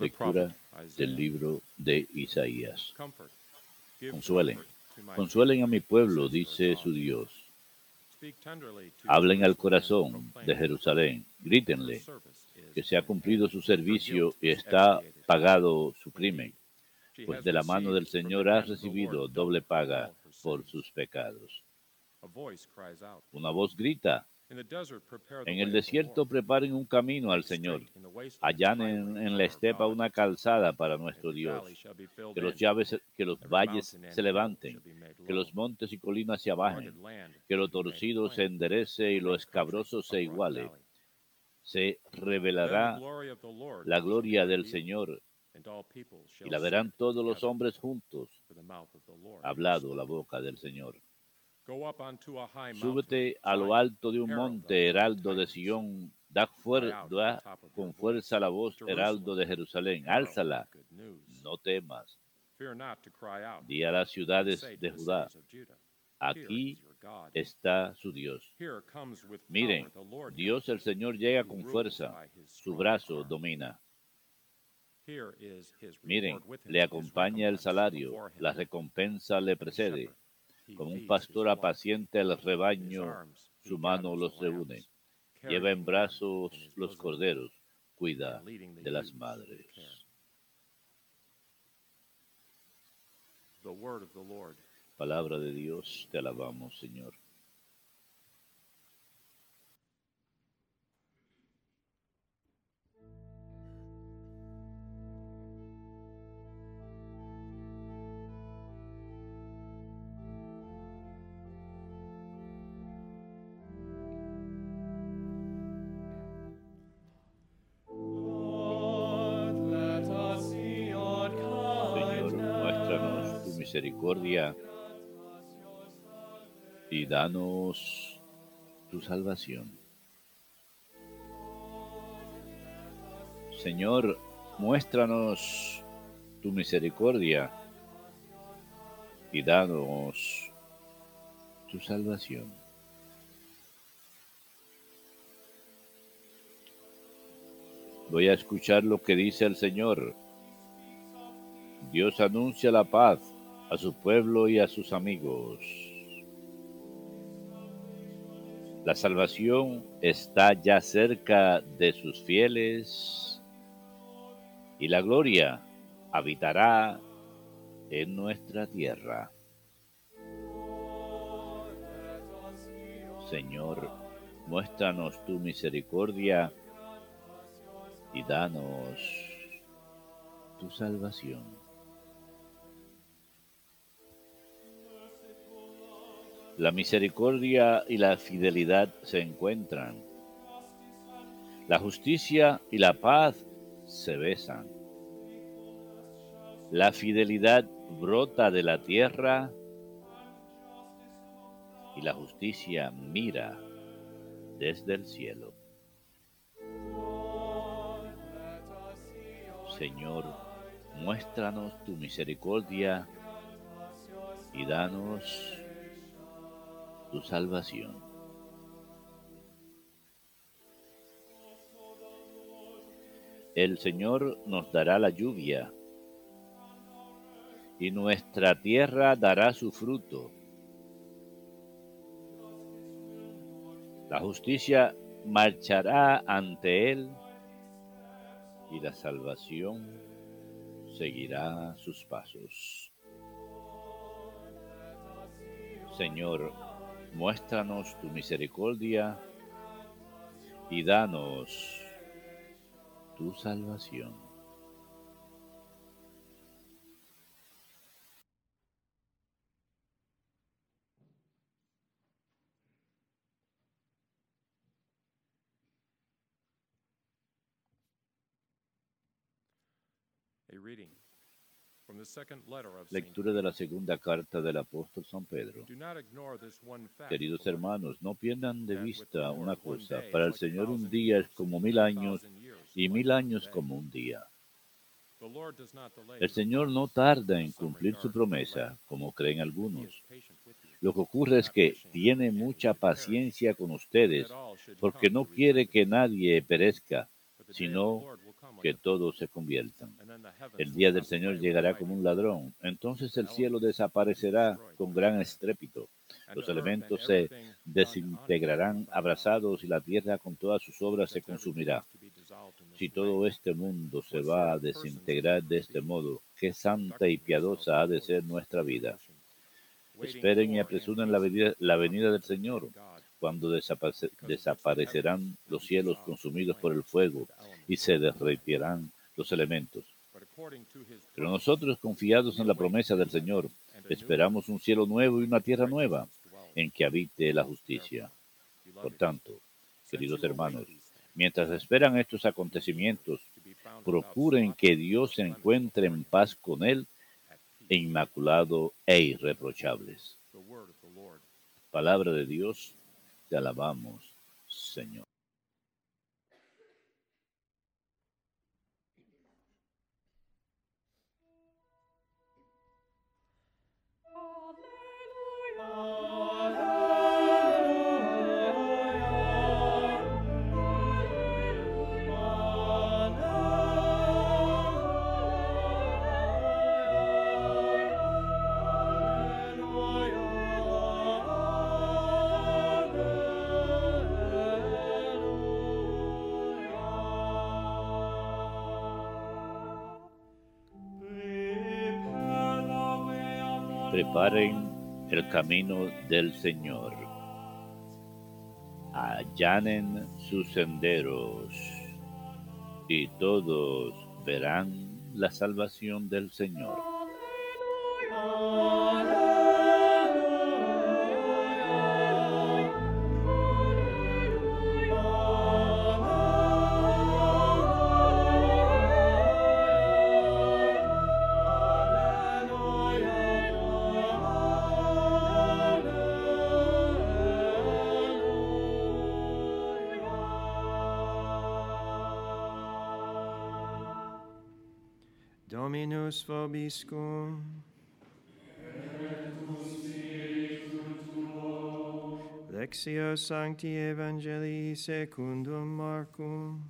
Lectura del libro de Isaías. Consuelen, consuelen a mi pueblo, dice su Dios. Hablen al corazón de Jerusalén, grítenle que se ha cumplido su servicio y está pagado su crimen, pues de la mano del Señor ha recibido doble paga por sus pecados. Una voz grita, en el desierto preparen un camino al Señor, allanen en la estepa una calzada para nuestro Dios. Que los, llaves, que los valles se levanten, que los montes y colinas se abajen, que lo torcido se enderece y lo escabroso se iguale. Se revelará la gloria del Señor y la verán todos los hombres juntos. hablado la boca del Señor. Go up unto a high mountain, Súbete a lo alto de un monte, heraldo de. Sión. Da, fuer- da con fuerza la voz, heraldo de Jerusalén. Álzala, no temas. Di a las ciudades de Judá, aquí está su Dios. Miren, Dios el Señor llega con fuerza, su brazo domina. Miren, le acompaña el salario, la recompensa le precede. Como un pastor apacienta el rebaño, su mano los reúne. Lleva en brazos los corderos, cuida de las madres. Palabra de Dios, te alabamos. Señor, misericordia y danos tu salvación. Señor, muéstranos tu misericordia y danos tu salvación. Voy a escuchar lo que dice el Señor. Dios anuncia la paz a su pueblo y a sus amigos. La salvación está ya cerca de sus fieles y la gloria habitará en nuestra tierra. Señor, muéstranos tu misericordia y danos tu salvación. La misericordia y la fidelidad se encuentran. La justicia y la paz se besan. La fidelidad brota de la tierra y la justicia mira desde el cielo. Señor, muéstranos tu misericordia y danos tu salvación. El Señor nos dará la lluvia y nuestra tierra dará su fruto. La justicia marchará ante él y la salvación seguirá sus pasos. Señor, muéstranos tu misericordia y danos tu salvación. Lectura de la segunda carta del apóstol San Pedro. Queridos hermanos, no pierdan de vista una cosa. Para el Señor un día es como mil años y mil años como un día. El Señor no tarda en cumplir su promesa, como creen algunos. Lo que ocurre es que tiene mucha paciencia con ustedes, porque no quiere que nadie perezca, sino que todos se conviertan. El día del Señor llegará como un ladrón. Entonces el cielo desaparecerá con gran estrépito. Los elementos se desintegrarán abrazados y la tierra con todas sus obras se consumirá. Si todo este mundo se va a desintegrar de este modo, qué santa y piadosa ha de ser nuestra vida. Esperen y apresuren la venida, la venida del Señor, cuando desaparecerán los cielos consumidos por el fuego y se derretirán los elementos. Pero nosotros, confiados en la promesa del Señor, esperamos un cielo nuevo y una tierra nueva en que habite la justicia. Por tanto, queridos hermanos, mientras esperan estos acontecimientos, procuren que Dios se encuentre en paz con Él, e inmaculado e irreprochables. Palabra de Dios, te alabamos, Señor. Preparen el camino del Señor. Allanen sus senderos y todos verán la salvación del Señor. Dominus vobiscum. Lectio Sancti Evangelii secundum Marcum.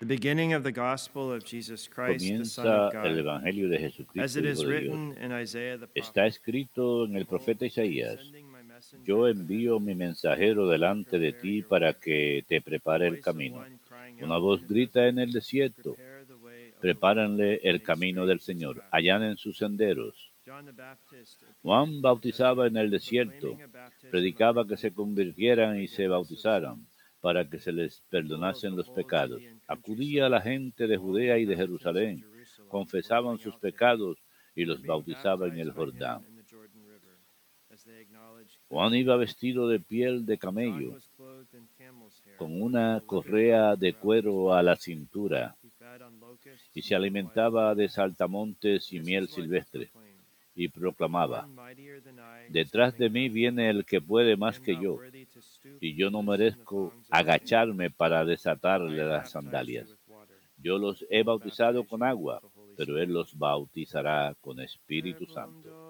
The beginning of the gospel of Jesus Christ, the Son of el God. Evangelio de As it is written in Isaiah the Está prophet, escrito en el profeta Isaías. "Sending my messenger Yo envío mi mensajero delante de ti para que te prepare el camino. Una voz grita en el desierto, prepáranle el camino del Señor, path." allanen sus senderos. Juan bautizaba en el desierto, predicaba que se convirtieran y se bautizaran para que se les perdonasen los pecados. Acudía a la gente de Judea y de Jerusalén, confesaban sus pecados y los bautizaba en el Jordán. Juan iba vestido de piel de camello, con una correa de cuero a la cintura, y se alimentaba de saltamontes y miel silvestre, y proclamaba, Detrás de mí viene el que puede más que yo, y yo no merezco agacharme para desatarle las sandalias. Yo los he bautizado con agua, pero Él los bautizará con Espíritu Santo.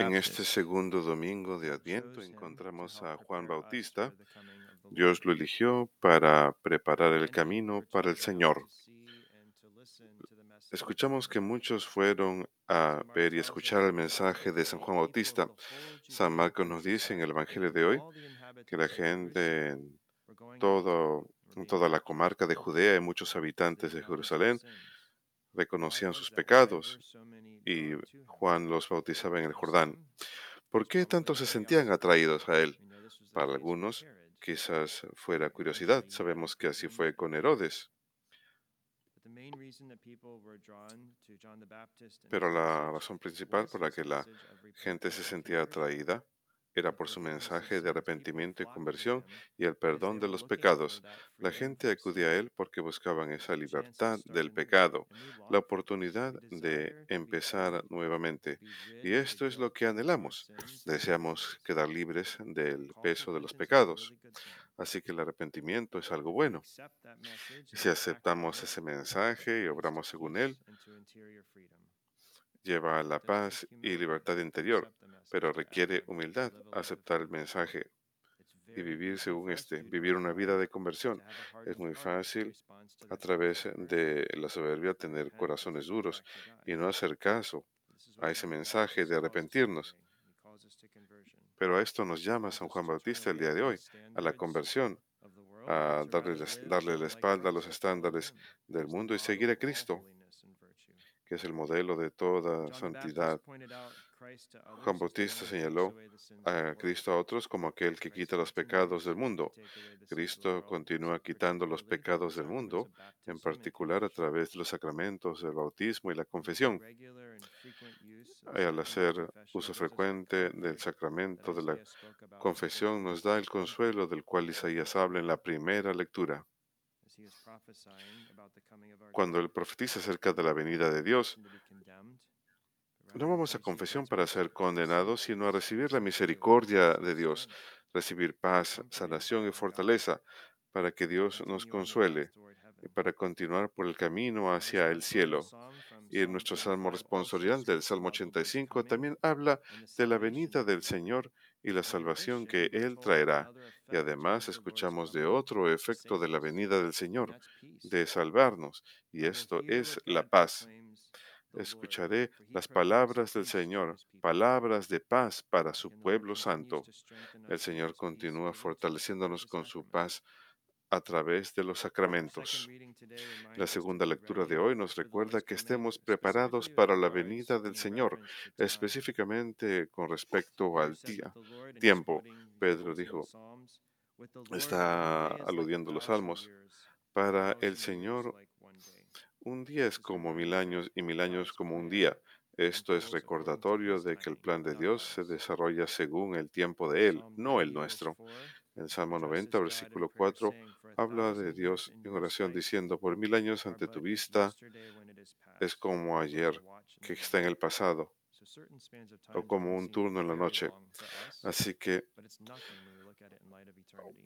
En Baptist. este segundo domingo de Adviento encontramos a Juan Bautista. Dios lo eligió para preparar el camino para el Señor. Escuchamos que muchos fueron a ver y escuchar el mensaje de San Juan Bautista. San Marcos nos dice en el Evangelio de hoy que la gente en todo, toda la comarca de Judea y muchos habitantes de Jerusalén. Reconocían sus pecados y? Juan los bautizaba en el Jordán. ¿Por qué tanto se sentían atraídos a él? Para algunos quizás fuera curiosidad. Sabemos que así fue con Herodes. Pero la razón principal por la que la gente se sentía atraída era por su mensaje de arrepentimiento y conversión y el perdón de los pecados. La gente acudía a él porque buscaban esa libertad del pecado, la oportunidad de empezar nuevamente. Y esto es lo que anhelamos. Deseamos quedar libres del peso de los pecados. Así que el arrepentimiento es algo bueno. Si aceptamos ese mensaje y obramos según él, lleva a la paz y libertad interior, pero requiere humildad aceptar el mensaje y vivir según este, vivir una vida de conversión. Es muy fácil a través de la soberbia tener corazones duros y no hacer caso a ese mensaje de arrepentirnos. Pero a esto nos llama San Juan Bautista el día de hoy, a la conversión, a darle, darle la espalda a los estándares del mundo y seguir a Cristo que es el modelo de toda santidad. Juan Bautista señaló a Cristo a otros como aquel que quita los pecados del mundo. Cristo continúa quitando los pecados del mundo, en particular a través de los sacramentos del bautismo y la confesión. Al hacer uso frecuente del sacramento de la confesión nos da el consuelo del cual Isaías habla en la primera lectura. Cuando él profetiza acerca de la venida de Dios, no vamos a confesión para ser condenados, sino a recibir la misericordia de Dios, recibir paz, sanación y fortaleza, para que Dios nos consuele y para continuar por el camino hacia el cielo. Y en nuestro salmo responsorial del Salmo 85 también habla de la venida del Señor y la salvación que Él traerá. Y además escuchamos de otro efecto de la venida del Señor, de salvarnos, y esto es la paz. Escucharé las palabras del Señor, palabras de paz para su pueblo santo. El Señor continúa fortaleciéndonos con su paz a través de los sacramentos. La segunda lectura de hoy nos recuerda que estemos preparados para la venida del Señor, específicamente con respecto al día, tiempo. Pedro dijo, está aludiendo a los salmos, para el Señor un día es como mil años y mil años como un día. Esto es recordatorio de que el plan de Dios se desarrolla según el tiempo de Él, no el nuestro. En Salmo 90, versículo 4, habla de Dios en oración diciendo, por mil años ante tu vista es como ayer, que está en el pasado, o como un turno en la noche. Así que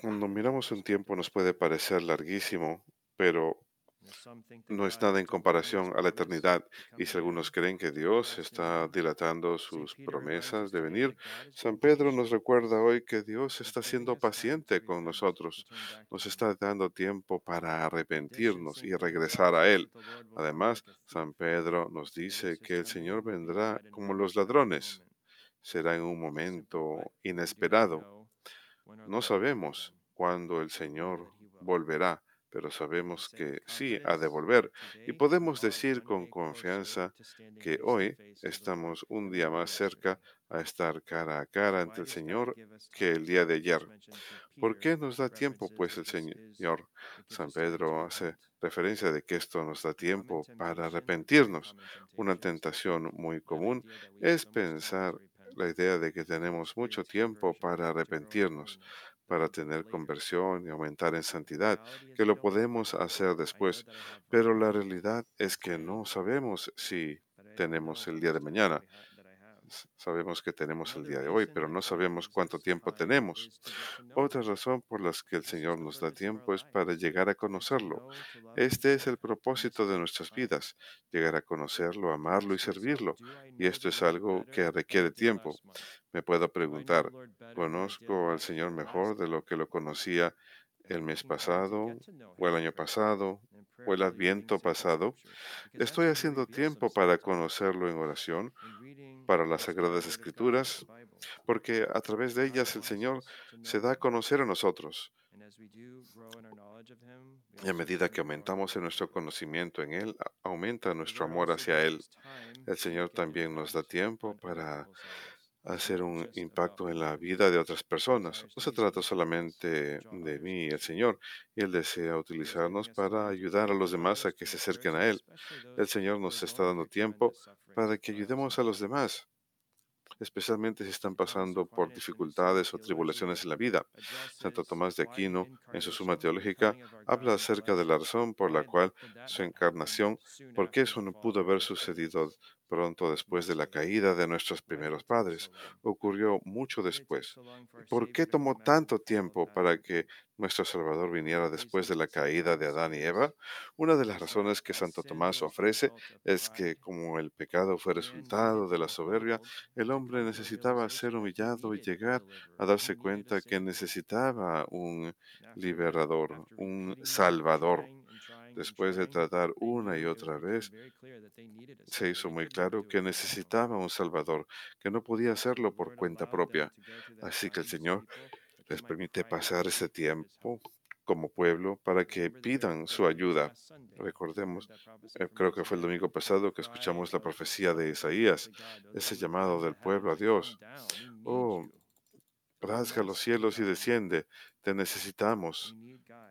cuando miramos un tiempo nos puede parecer larguísimo, pero no es nada en comparación a la eternidad. Y si algunos creen que Dios está dilatando sus promesas de venir, San Pedro nos recuerda hoy que Dios está siendo paciente con nosotros. Nos está dando tiempo para arrepentirnos y regresar a Él. Además, San Pedro nos dice que el Señor vendrá como los ladrones. Será en un momento inesperado. No sabemos cuándo el Señor volverá pero sabemos que sí ha de volver. Y podemos decir con confianza que hoy estamos un día más cerca a estar cara a cara ante el Señor que el día de ayer. ¿Por qué nos da tiempo, pues, el Señor? San Pedro hace referencia de que esto nos da tiempo para arrepentirnos. Una tentación muy común es pensar la idea de que tenemos mucho tiempo para arrepentirnos, para tener conversión y aumentar en santidad, que lo podemos hacer después. Pero la realidad es que no sabemos si tenemos el día de mañana. Sabemos que tenemos el día de hoy, pero no sabemos cuánto tiempo tenemos. Otra razón por la que el Señor nos da tiempo es para llegar a conocerlo. Este es el propósito de nuestras vidas, llegar a conocerlo, amarlo y servirlo. Y esto es algo que requiere tiempo. Me puedo preguntar, ¿conozco al Señor mejor de lo que lo conocía el mes pasado o el año pasado o el adviento pasado? ¿Estoy haciendo tiempo para conocerlo en oración, para las Sagradas Escrituras? Porque a través de ellas el Señor se da a conocer a nosotros. Y a medida que aumentamos en nuestro conocimiento en Él, aumenta nuestro amor hacia Él. El Señor también nos da tiempo para hacer un impacto en la vida de otras personas. No se trata solamente de mí, el Señor, y Él desea utilizarnos para ayudar a los demás a que se acerquen a Él. El Señor nos está dando tiempo para que ayudemos a los demás. especialmente si están pasando por dificultades o tribulaciones en la vida. Santo Tomás de Aquino, en su Suma Teológica, habla acerca de la razón por la cual su encarnación, por qué eso no pudo haber sucedido pronto después de la caída de nuestros primeros padres. Ocurrió mucho después. ¿Por qué tomó tanto tiempo para que nuestro Salvador viniera después de la caída de Adán y Eva? Una de las razones que Santo Tomás ofrece es que como el pecado fue resultado de la soberbia, el hombre necesitaba ser humillado y llegar a darse cuenta que necesitaba un liberador, un salvador después de tratar una y otra vez, se hizo muy claro que necesitaba un Salvador, que no podía hacerlo por cuenta propia. Así que el Señor les permite pasar ese tiempo como pueblo para que pidan su ayuda. Recordemos, eh, creo que fue el domingo pasado que escuchamos la profecía de Isaías, ese llamado del pueblo a Dios. Oh, rasga los cielos y desciende, te necesitamos.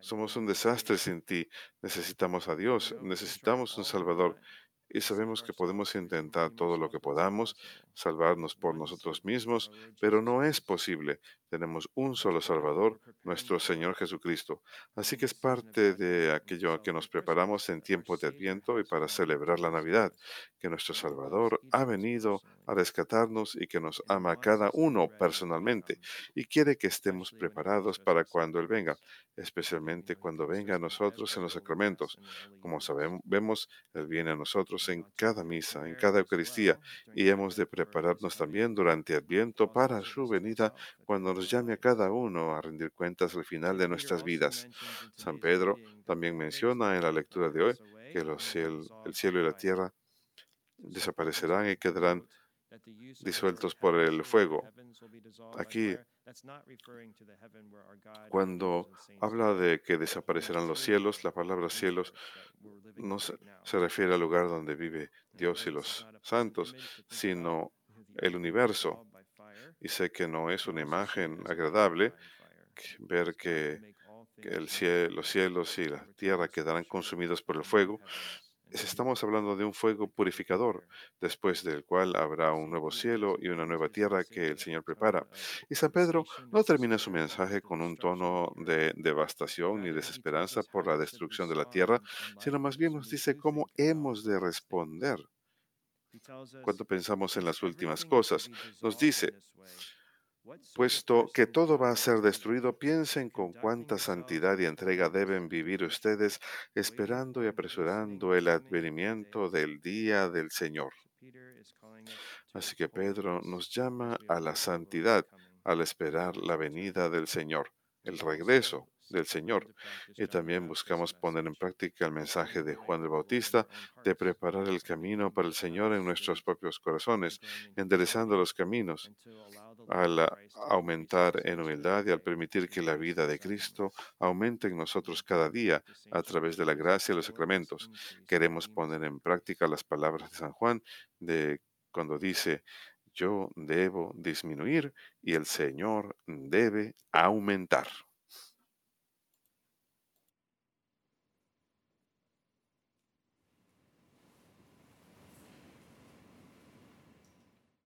Somos un desastre sin ti. Necesitamos a Dios, necesitamos un Salvador y sabemos que podemos intentar todo lo que podamos, salvarnos por nosotros mismos, pero no es posible. Tenemos un solo Salvador, nuestro Señor Jesucristo. Así que es parte de aquello a que nos preparamos en tiempo de Adviento y para celebrar la Navidad, que nuestro Salvador ha venido a rescatarnos y que nos ama a cada uno personalmente y quiere que estemos preparados para cuando Él venga, especialmente cuando venga a nosotros en los sacramentos. Como sabemos, vemos, Él viene a nosotros en cada misa, en cada Eucaristía, y hemos de prepararnos también durante Adviento para su venida cuando nos llame a cada uno a rendir cuentas al final de nuestras vidas. San Pedro también menciona en la lectura de hoy que los el cielo y la tierra desaparecerán y quedarán disueltos por el fuego. Aquí, cuando habla de que desaparecerán los cielos, la palabra cielos no se, refiere al lugar donde vive Dios y los santos, sino el universo. Y sé que no es una imagen agradable ver que, el cielo, los cielos y la tierra quedarán consumidos por el fuego, Estamos hablando de un fuego purificador, después del cual habrá un nuevo cielo y una nueva tierra que el Señor prepara. Y San Pedro no termina su mensaje con un tono de devastación ni desesperanza por la destrucción de la tierra, sino más bien nos dice cómo hemos de responder. Cuando pensamos en las últimas cosas, nos dice, Puesto que todo va a ser destruido, piensen con cuánta santidad y entrega deben vivir ustedes esperando y apresurando el advenimiento del día del Señor. Así que Pedro nos llama a la santidad al esperar la venida del Señor, el regreso del Señor. Y también buscamos poner en práctica el mensaje de Juan el Bautista de preparar el camino para el Señor en nuestros propios corazones, enderezando los caminos, al aumentar en humildad y al permitir que la vida de Cristo aumente en nosotros cada día a través de la gracia y los sacramentos. Queremos poner en práctica las palabras de San Juan de cuando dice, yo debo disminuir y el Señor debe aumentar.